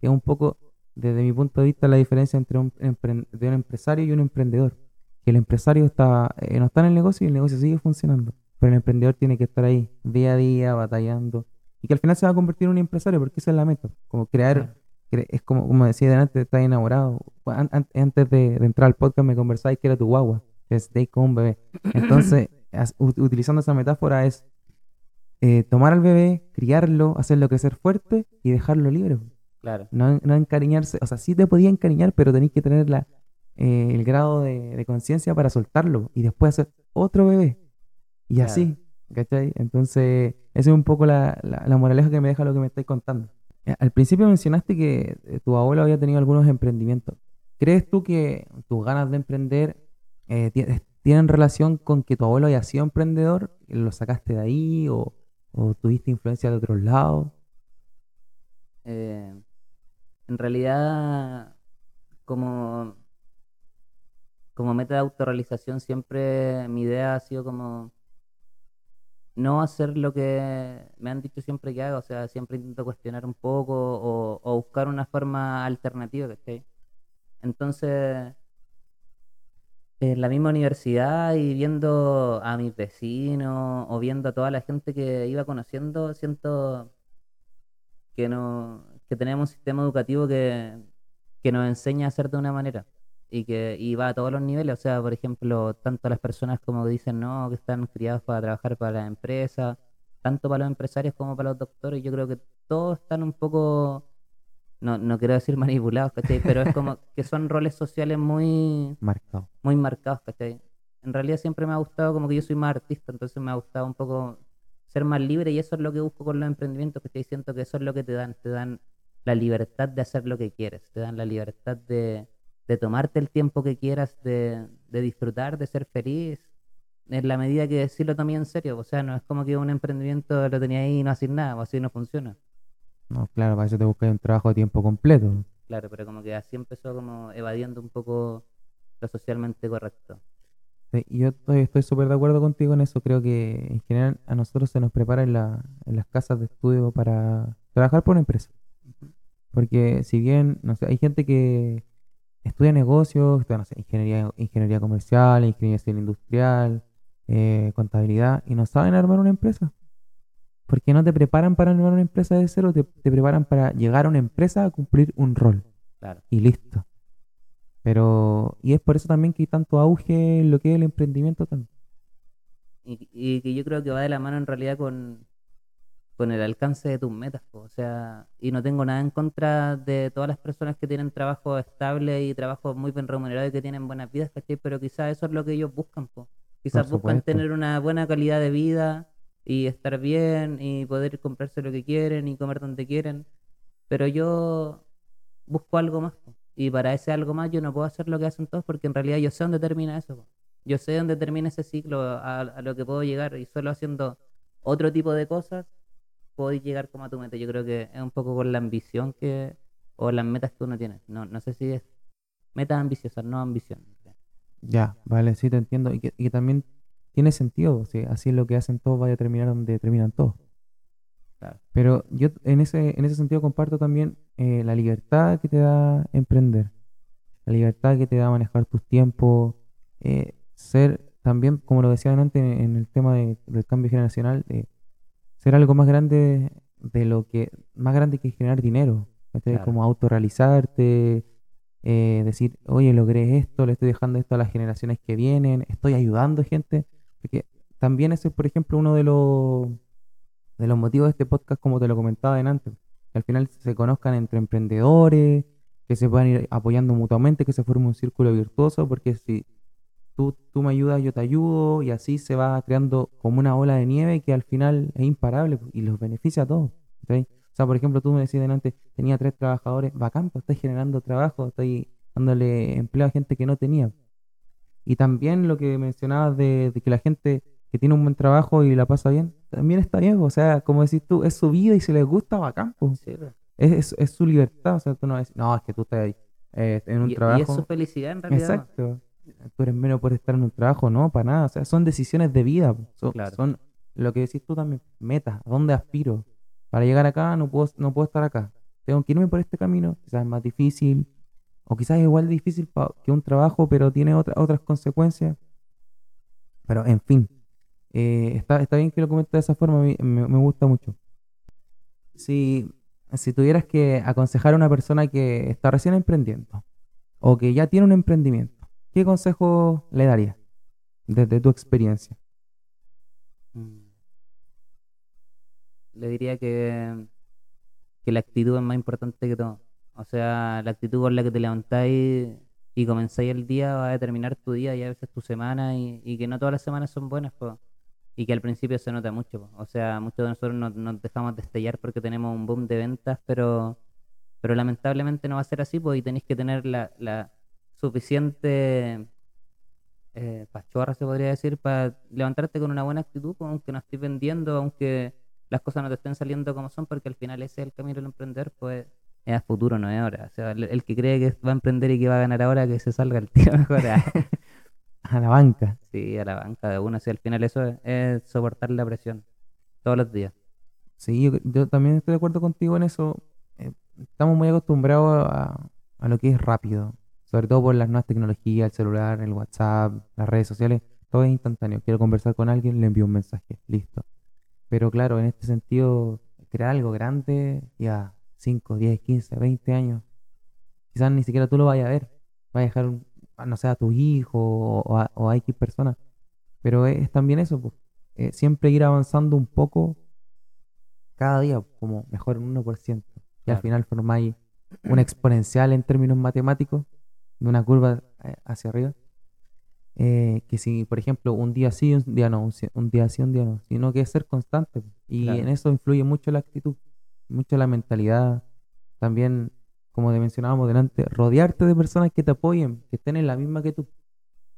que es un poco, desde mi punto de vista, la diferencia entre un, de un empresario y un emprendedor. Que el empresario está, eh, no está en el negocio y el negocio sigue funcionando, pero el emprendedor tiene que estar ahí, día a día, batallando, y que al final se va a convertir en un empresario, porque esa es la meta, como crear, cre- es como, como decía delante, estás enamorado. An- an- Antes de, de entrar al podcast me conversáis que era tu guagua, que es con un bebé. Entonces, <coughs> utilizando esa metáfora es eh, tomar al bebé, criarlo, hacerlo crecer fuerte y dejarlo libre. Claro. No, no encariñarse, o sea, sí te podía encariñar, pero tenéis que tener la, eh, el grado de, de conciencia para soltarlo y después hacer otro bebé. Y Claro. así, ¿cachai? Entonces, esa es un poco la, la, la moraleja que me deja lo que me estáis contando. Eh, Al principio mencionaste que eh, tu abuelo había tenido algunos emprendimientos. ¿Crees tú que tus ganas de emprender eh, ti- tienen relación con que tu abuelo haya sido emprendedor? ¿Lo sacaste de ahí o, o tuviste influencia de otros lados? Eh, en realidad, como, como meta de autorrealización, siempre mi idea ha sido como no hacer lo que me han dicho siempre que haga, o sea, siempre intento cuestionar un poco o, buscar una forma alternativa, ¿cachai? Entonces, en la misma universidad y viendo a mis vecinos o viendo a toda la gente que iba conociendo, siento que no, que tenemos un sistema educativo que, que nos enseña a hacer de una manera y que y va a todos los niveles, o sea, por ejemplo, tanto las personas como dicen no, que están criados para trabajar para la empresa, tanto para los empresarios como para los doctores, yo creo que todos están un poco, no, no quiero decir <laughs> manipulados, ¿cachai? Pero es como que son roles sociales muy, Marcado. muy marcados, ¿cachai? En realidad siempre me ha gustado, como que yo soy más artista, entonces me ha gustado un poco ser más libre y eso es lo que busco con los emprendimientos, que siento que eso es lo que te dan, te dan la libertad de hacer lo que quieres, te dan la libertad de, de tomarte el tiempo que quieras, de, de disfrutar, de ser feliz, en la medida que sí lo tomé en serio, o sea, no es como que un emprendimiento lo tenía ahí y no hacer nada, o así no funciona. No, claro, para eso te buscas un trabajo de tiempo completo. Claro, pero como que así empezó como evadiendo un poco lo socialmente correcto. Sí, yo estoy estoy súper de acuerdo contigo en eso. Creo que en general a nosotros se nos prepara en, la, en las casas de estudio para trabajar por una empresa. Porque si bien, no sé, hay gente que estudia negocios, estudia, no sé, ingeniería, ingeniería comercial, ingeniería civil industrial, eh, contabilidad, y no saben armar una empresa. Porque no te preparan para armar una empresa de cero, te, te preparan para llegar a una empresa a cumplir un rol. Claro. y listo. Pero, y es por eso también que hay tanto auge en lo que es el emprendimiento también. Y, y que yo creo que va de la mano en realidad con, con el alcance de tus metas, po. O sea, y no tengo nada en contra de todas las personas que tienen trabajo estable y trabajo muy bien remunerado y que tienen buenas vidas, ¿cachai? Pero quizás eso es lo que ellos buscan, po. Quizás buscan tener una buena calidad de vida y estar bien y poder comprarse lo que quieren y comer donde quieren. Pero yo busco algo más, po. Y para ese algo más yo no puedo hacer lo que hacen todos porque en realidad yo sé dónde termina eso, po. Yo sé dónde termina ese ciclo a, a lo que puedo llegar y solo haciendo otro tipo de cosas puedo llegar como a tu meta. Yo creo que es un poco con la ambición que o las metas que uno tiene. No, no sé si es metas ambiciosas, no ambición. Ya, vale, sí te entiendo. Y que, y que también tiene sentido, sí, así es lo que hacen todos, vaya a terminar donde terminan todos. Claro. Pero yo en ese, en ese sentido comparto también eh, la libertad que te da emprender. la libertad que te da manejar tus tiempos, eh, ser también, como lo decían antes en el tema de- del cambio generacional, de ser algo más grande de lo que, más grande que generar dinero. Claro. Como autorrealizarte, eh, decir, oye, logré esto, le estoy dejando esto a las generaciones que vienen, estoy ayudando gente, porque también ese es, por ejemplo, uno de los, de los motivos de este podcast, como te lo comentaba en antes, que al final se conozcan entre emprendedores, que se puedan ir apoyando mutuamente, que se forme un círculo virtuoso, porque si tú, tú me ayudas, yo te ayudo, y así se va creando como una ola de nieve que al final es imparable pues, y los beneficia a todos. ¿cachai? O sea, por ejemplo, tú me decías antes, tenía tres trabajadores, bacán, pues estoy generando trabajo, estoy dándole empleo a gente que no tenía. Y también lo que mencionabas de, de que la gente que tiene un buen trabajo y la pasa bien, también está bien, o sea, como decís tú, es su vida y si les gusta, bacán, pues. Sí, pues. Es, es, es su libertad, o sea, tú no decir, no, es que tú estás ahí eh, en un Y, y trabajo. es su felicidad en realidad. Exacto. Tú eres menos por estar en un trabajo, no, para nada. O sea, son decisiones de vida. Son, Claro. son lo que decís tú también, metas, ¿a dónde aspiro? Para llegar acá no puedo, no puedo estar acá. Tengo que irme por este camino, quizás es más difícil, o quizás es igual de difícil que un trabajo, pero tiene otra- otras consecuencias. Pero en fin, eh, está, está bien que lo comentes de esa forma, me, me gusta mucho. Si, si tuvieras que aconsejar a una persona que está recién emprendiendo, o que ya tiene un emprendimiento, ¿qué consejo le darías desde tu experiencia? Mm. Le diría que, que la actitud es más importante que todo. O sea, la actitud con la que te levantáis y comenzáis el día va a determinar tu día y a veces tu semana y, y que no todas las semanas son buenas, po. Y que al principio se nota mucho, po. O sea, muchos de nosotros nos, nos dejamos destellar porque tenemos un boom de ventas, pero, pero lamentablemente no va a ser así, pues, y tenéis que tener la, la suficiente eh, pachorra, se podría decir, para levantarte con una buena actitud, pues, aunque no estés vendiendo, aunque las cosas no te estén saliendo como son, porque al final ese es el camino del emprender, pues es a futuro, no es ahora. O sea, el, el que cree que va a emprender y que va a ganar ahora, que se salga el <laughs> tío mejor. ah. <laughs> A la banca. Sí, a la banca de una. Si al final eso es, es soportar la presión todos los días. Sí, yo, yo también estoy de acuerdo contigo en eso. Eh, estamos muy acostumbrados a, a lo que es rápido, sobre todo por las nuevas tecnologías, el celular, el WhatsApp, las redes sociales, todo es instantáneo. Quiero conversar con alguien, le envío un mensaje, listo. Pero claro, en este sentido, crear algo grande, ya 5, 10, 15, 20 años, quizás ni siquiera tú lo vayas a ver. Vas a dejar, un- no sé, a tus hijos o, a, o a X personas. Pero es, es también eso, pues, eh, siempre ir avanzando un poco cada día, como mejor un 1%. Y al Claro. final formáis una exponencial en términos matemáticos, de una curva eh, hacia arriba. Eh, que si, por ejemplo, un día sí, un día no, un, día sí, un día no, sino que es ser constante. Y Claro. en eso influye mucho la actitud, mucho la mentalidad. También, como te mencionábamos delante, rodearte de personas que te apoyen, que estén en la misma que tú.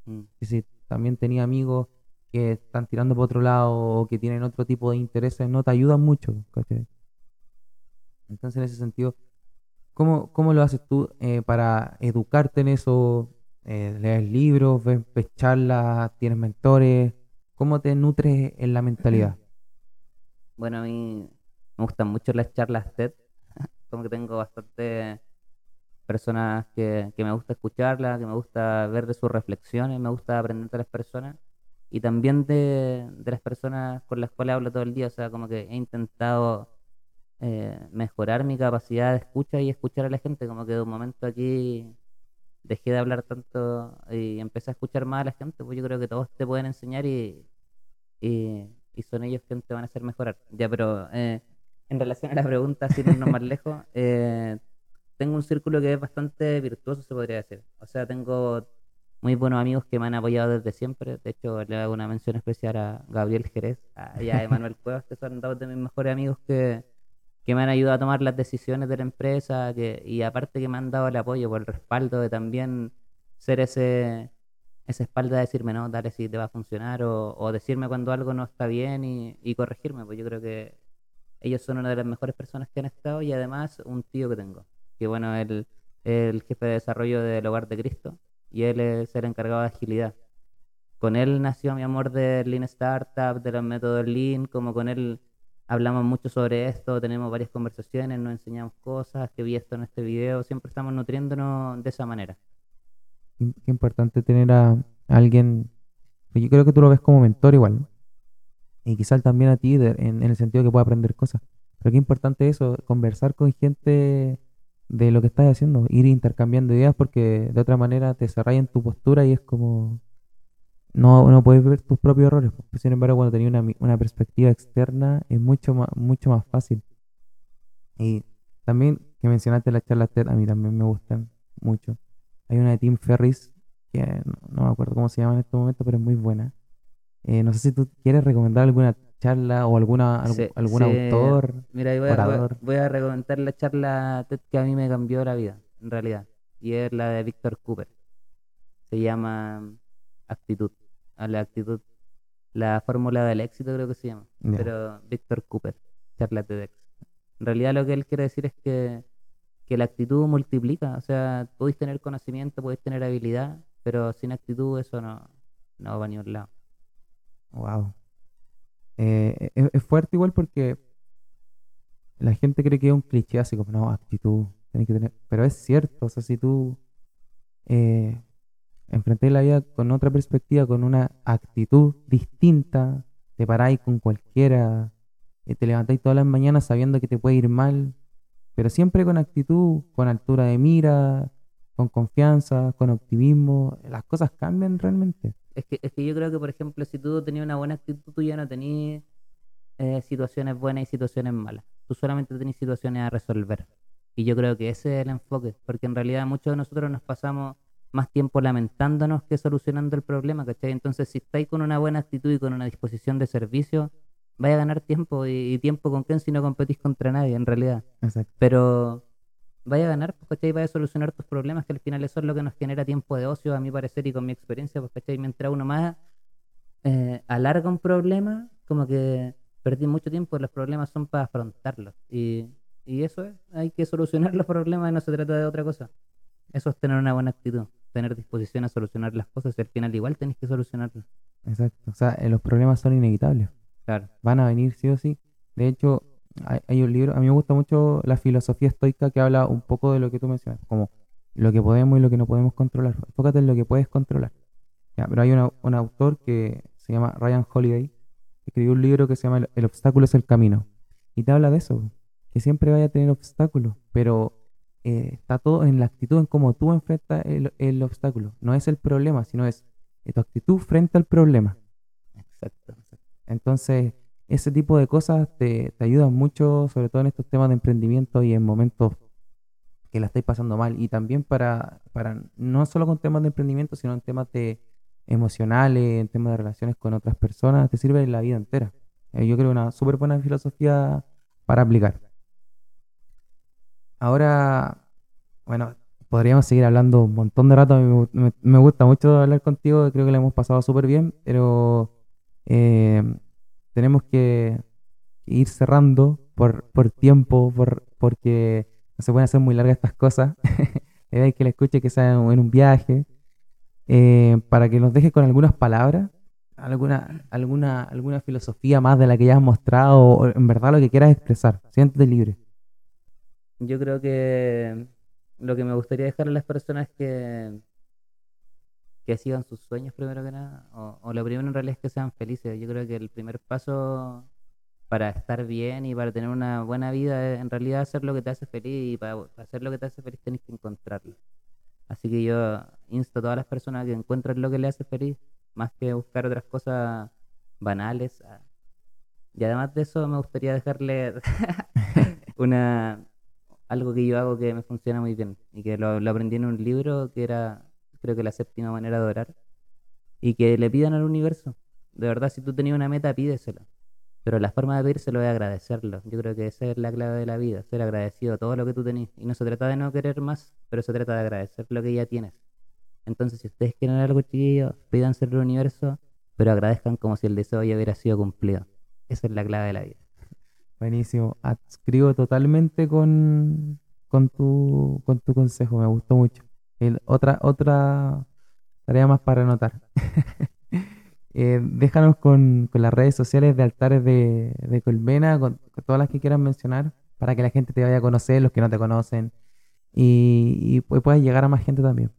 Mm. Y si también tenía amigos que están tirando por otro lado o que tienen otro tipo de intereses, no te ayudan mucho. ¿cachai? Entonces, en ese sentido, ¿cómo, cómo lo haces tú eh, para educarte en eso? Eh, ¿Lees libros, ves, ves charlas, tienes mentores? ¿Cómo te nutres en la mentalidad? <clears throat> Bueno, a mí me gustan mucho las charlas TED. <laughs> Como que tengo bastante personas que, que me gusta escucharlas, que me gusta ver de sus reflexiones, me gusta aprender de las personas y también de, de las personas con las cuales hablo todo el día. O sea, como que he intentado eh, mejorar mi capacidad de escucha y escuchar a la gente. Como que de un momento aquí dejé de hablar tanto y empecé a escuchar más a la gente. Pues yo creo que todos te pueden enseñar y, y, y son ellos quienes te van a hacer mejorar. Ya, pero eh, en relación a la pregunta, sin irnos más lejos, <laughs> eh, tengo un círculo que es bastante virtuoso, se podría decir. O sea, tengo muy buenos amigos que me han apoyado desde siempre. De hecho, le hago una mención especial a Gabriel Jerez a- y a Emanuel <laughs> Cuevas, que son dos de mis mejores amigos que, que me han ayudado a tomar las decisiones de la empresa que, y aparte que me han dado el apoyo por el respaldo de también ser ese esa espalda de decirme, no, dale si te va a funcionar o, o decirme cuando algo no está bien y, y corregirme, pues yo creo que ellos son una de las mejores personas que han estado y además un tío que tengo, que bueno, él el jefe de desarrollo del Hogar de Cristo y él es el encargado de agilidad. Con él nació mi amor del Lean Startup, de los métodos Lean, como con él hablamos mucho sobre esto, tenemos varias conversaciones, nos enseñamos cosas, que vi esto en este video, siempre estamos nutriéndonos de esa manera. qué importante tener a alguien, yo creo que tú lo ves como mentor igual, y quizás también a ti en, en el sentido que pueda aprender cosas. Pero qué importante eso, conversar con gente de lo que estás haciendo, ir intercambiando ideas porque de otra manera te cerráis en tu postura y es como no, no puedes ver tus propios errores. pues. Sin embargo, cuando tenías una, una perspectiva externa es mucho más, mucho más fácil. Y también que mencionaste las charlas TED, a mí también me gustan mucho. Hay una de Tim Ferriss, que no, no me acuerdo cómo se llama en este momento, pero es muy buena. Eh, no sé si tú quieres recomendar alguna charla o alguna, Sí, algún sí, autor. Mira, voy a, voy voy a recomendar la charla TED que a mí me cambió la vida, en realidad. Y es la de Víctor Cooper. Se llama Actitud. A la actitud. La fórmula del éxito creo que se llama. Pero Víctor Cooper, charla TEDx. En realidad lo que él quiere decir es que, que la actitud multiplica. O sea, podéis tener conocimiento, podéis tener habilidad, pero sin actitud eso no, no va a ningún lado. Wow. Eh, es, es fuerte igual porque la gente cree que es un cliché así como, no, actitud, tenés que tener... Pero es cierto, o sea, si tú eh, enfrentáis la vida con otra perspectiva, con una actitud distinta, te paráis con cualquiera, eh, te levantáis todas las mañanas sabiendo que te puede ir mal, pero siempre con actitud, con altura de mira, con confianza, con optimismo, las cosas cambian realmente. Es que, es que yo creo que, por ejemplo, si tú tenías una buena actitud, tú ya no tenías eh, situaciones buenas y situaciones malas. Tú solamente tenés situaciones a resolver. Y yo creo que ese es el enfoque, porque en realidad muchos de nosotros nos pasamos más tiempo lamentándonos que solucionando el problema, ¿cachai? Entonces, si estáis con una buena actitud y con una disposición de servicio, vais a ganar tiempo. ¿Y, y tiempo con quién si no competís contra nadie, en realidad? Exacto. Pero vaya a ganar, pues, ¿cachai? Vaya a solucionar tus problemas, que al final eso es lo que nos genera tiempo de ocio, a mi parecer y con mi experiencia, pues, ¿cachai? Mientras uno más eh, alarga un problema, como que perdí mucho tiempo, los problemas son para afrontarlos. Y, y eso es, hay que solucionar <laughs> los problemas y no se trata de otra cosa. Eso es tener una buena actitud, tener disposición a solucionar las cosas y al final igual tenés que solucionarlas. Exacto. O sea, eh, los problemas son inevitables. Claro. Van a venir sí o sí. De hecho, hay, hay un libro, a mí me gusta mucho la filosofía estoica que habla un poco de lo que tú mencionas, como lo que podemos y lo que no podemos controlar. Enfócate en lo que puedes controlar. Ya, pero hay una- un autor que se llama Ryan Holiday, que escribió un libro que se llama El, El obstáculo es el camino. Y te habla de eso, que siempre vaya a tener obstáculos, pero eh, está todo en la actitud, en cómo tú enfrentas el, el obstáculo. No es el problema, sino es eh, tu actitud frente al problema. Exacto. Entonces, ese tipo de cosas te, te ayudan mucho, sobre todo en estos temas de emprendimiento y en momentos que la estáis pasando mal. Y también para, para no solo con temas de emprendimiento, sino en temas de emocionales, en temas de relaciones con otras personas, te sirve la vida entera. Eh, yo creo una súper buena filosofía para aplicar. Ahora, bueno, podríamos seguir hablando un montón de rato. Me, gu- me- me gusta mucho hablar contigo, creo que la hemos pasado súper bien, pero eh, tenemos que ir cerrando por, por tiempo, por, porque no se pueden hacer muy largas estas cosas. <laughs> La idea que la escuche que sea en un viaje, eh, para que nos deje con algunas palabras, alguna, alguna, alguna filosofía más de la que ya has mostrado, o en verdad lo que quieras expresar. Siéntete libre. Yo creo que lo que me gustaría dejar a las personas es que, que sigan sus sueños primero que nada, o, o lo primero en realidad es que sean felices. Yo creo que el primer paso para estar bien y para tener una buena vida es en realidad hacer lo que te hace feliz y para, hacer lo que te hace feliz tenés que encontrarlo. Así que yo insto a todas las personas que encuentren lo que les hace feliz, más que buscar otras cosas banales. ah. Y además de eso me gustaría dejarle <laughs> una algo que yo hago que me funciona muy bien y que lo, aprendí en un libro que era, creo que la séptima manera de orar y que le pidan al universo. De verdad, si tú tenías una meta, pídeselo. Pero la forma de pedírselo es agradecerlo. Yo creo que esa es la clave de la vida, ser agradecido a todo lo que tú tenés. Y no se trata de no querer más, pero se trata de agradecer lo que ya tienes. Entonces, si ustedes quieren algo, chiquillos, pídanselo al universo, pero agradezcan como si el deseo ya hubiera sido cumplido. Esa es la clave de la vida. Buenísimo. Adscribo totalmente con, con, tu, con tu consejo. Me gustó mucho. Otra, otra tarea más para anotar. <laughs> Eh, déjanos con, con las redes sociales de Altares de, Colmena, con, todas las que quieras mencionar, para que la gente te vaya a conocer, los que no te conocen, y, y pu- puedas llegar a más gente también.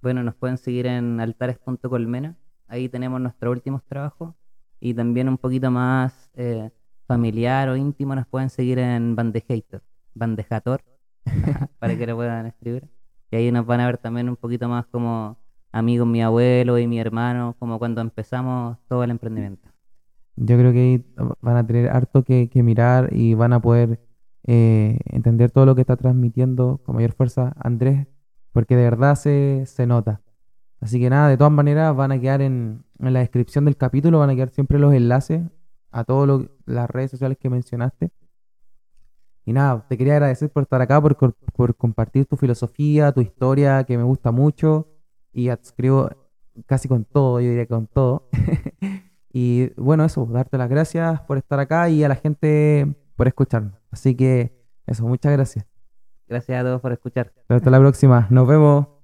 Bueno, nos pueden seguir en altares.colmena. Ahí tenemos nuestros últimos trabajos. Y también un poquito más eh, familiar o íntimo nos pueden seguir en Bandejator. Bandejator. <laughs> para que lo puedan escribir. Y ahí nos van a ver también un poquito más como amigos mi abuelo y mi hermano, como cuando empezamos todo el emprendimiento. Yo creo que ahí van a tener harto que, mirar y van a poder eh, entender todo lo que está transmitiendo con mayor fuerza Andrés, porque de verdad se, se nota. Así que nada, de todas maneras van a quedar en, en la descripción del capítulo, van a quedar siempre los enlaces a todas las redes sociales que mencionaste. Y nada, te quería agradecer por estar acá, por, por compartir tu filosofía, tu historia, que me gusta mucho. Y adscribo casi con todo, yo diría con todo. <laughs> y bueno, eso, darte las gracias por estar acá y a la gente por escucharnos. Así que eso, muchas gracias. Gracias a todos por escuchar. Hasta la próxima. Nos vemos.